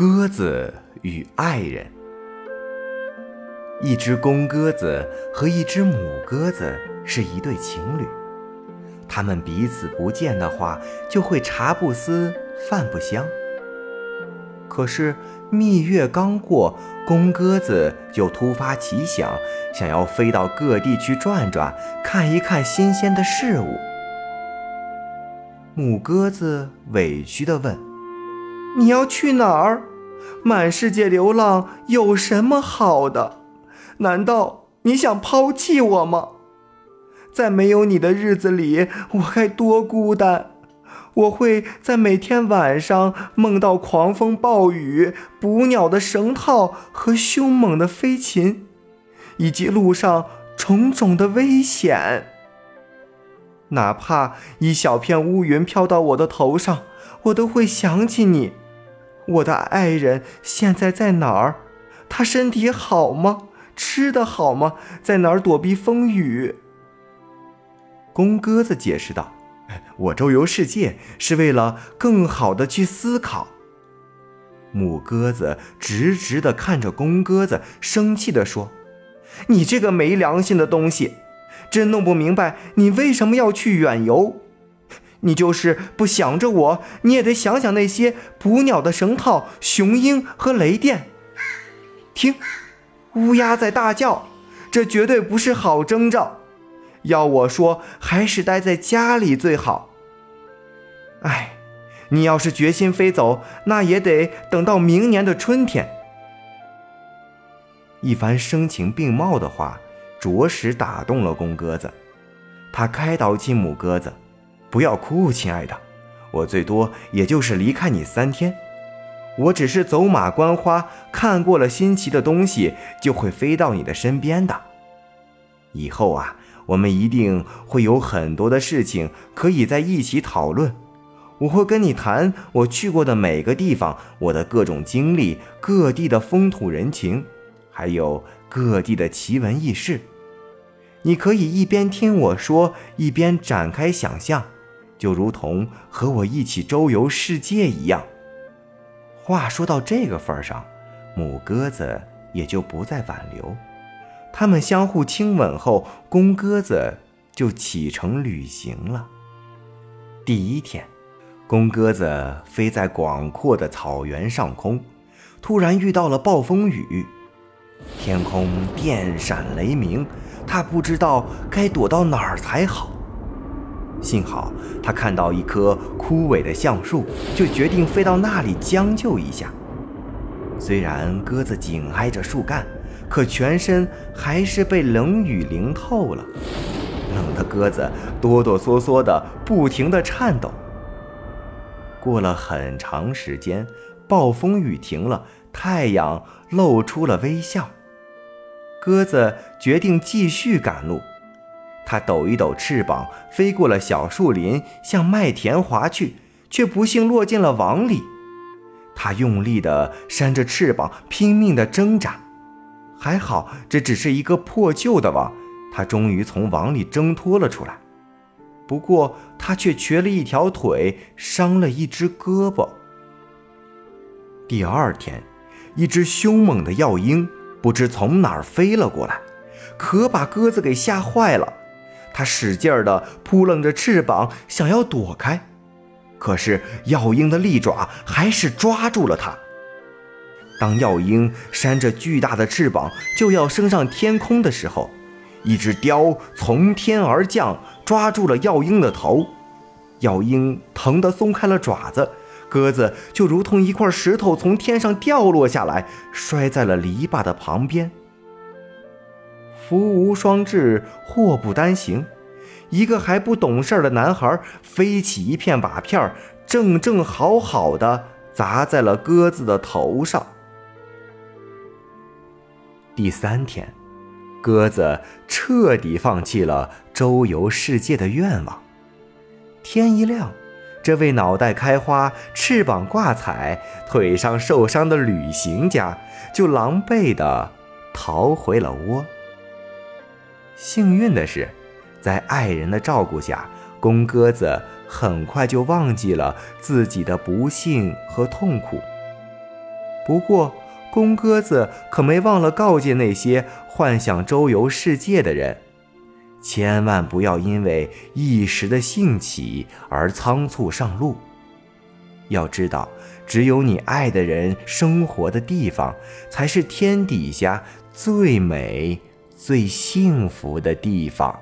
鸽子与爱人。一只公鸽子和一只母鸽子是一对情侣，他们彼此不见的话，就会茶不思饭不香。可是蜜月刚过，公鸽子就突发奇想，想要飞到各地去转转，看一看新鲜的事物。母鸽子委屈地问：“你要去哪儿？满世界流浪有什么好的？”难道你想抛弃我吗？在没有你的日子里，我该多孤单！我会在每天晚上梦到狂风暴雨、捕鸟的绳套和凶猛的飞禽，以及路上种种的危险。哪怕一小片乌云飘到我的头上，我都会想起你。我的爱人现在在哪儿？他身体好吗？吃的好吗？在哪儿躲避风雨？公鸽子解释道：“我周游世界是为了更好的去思考。”母鸽子直直的看着公鸽子，生气的说：“你这个没良心的东西，真弄不明白你为什么要去远游。你就是不想着我，你也得想想那些捕鸟的绳套、雄鹰和雷电。听。”乌鸦在大叫，这绝对不是好征兆。要我说，还是待在家里最好。哎，你要是决心飞走，那也得等到明年的春天。一番声情并茂的话，着实打动了公鸽子。他开导起母鸽子：“不要哭，亲爱的，我最多也就是离开你三天。”我只是走马观花，看过了新奇的东西，就会飞到你的身边的。以后啊，我们一定会有很多的事情可以在一起讨论。我会跟你谈我去过的每个地方，我的各种经历，各地的风土人情，还有各地的奇闻异事。你可以一边听我说，一边展开想象，就如同和我一起周游世界一样。话说到这个份上，母鸽子也就不再挽留。他们相互亲吻后，公鸽子就启程旅行了。第一天，公鸽子飞在广阔的草原上空，突然遇到了暴风雨，天空电闪雷鸣，它不知道该躲到哪儿才好。幸好他看到一棵枯萎的橡树，就决定飞到那里将就一下。虽然鸽子紧挨着树干，可全身还是被冷雨淋透了，冷的鸽子哆哆嗦嗦的，不停的颤抖。过了很长时间，暴风雨停了，太阳露出了微笑。鸽子决定继续赶路。它抖一抖翅膀，飞过了小树林，向麦田滑去，却不幸落进了网里。它用力地扇着翅膀，拼命地挣扎。还好，这只是一个破旧的网，它终于从网里挣脱了出来。不过，它却瘸了一条腿，伤了一只胳膊。第二天，一只凶猛的药鹰不知从哪儿飞了过来，可把鸽子给吓坏了。它使劲儿地扑棱着翅膀，想要躲开，可是药鹰的利爪还是抓住了它。当药鹰扇着巨大的翅膀就要升上天空的时候，一只雕从天而降，抓住了药鹰的头。药鹰疼得松开了爪子，鸽子就如同一块石头从天上掉落下来，摔在了篱笆的旁边。福无双至，祸不单行。一个还不懂事的男孩飞起一片瓦片，正正好好的砸在了鸽子的头上。第三天，鸽子彻底放弃了周游世界的愿望。天一亮，这位脑袋开花、翅膀挂彩、腿上受伤的旅行家就狼狈的逃回了窝。幸运的是，在爱人的照顾下，公鸽子很快就忘记了自己的不幸和痛苦。不过，公鸽子可没忘了告诫那些幻想周游世界的人，千万不要因为一时的兴起而仓促上路。要知道，只有你爱的人生活的地方，才是天底下最美、最幸福的地方。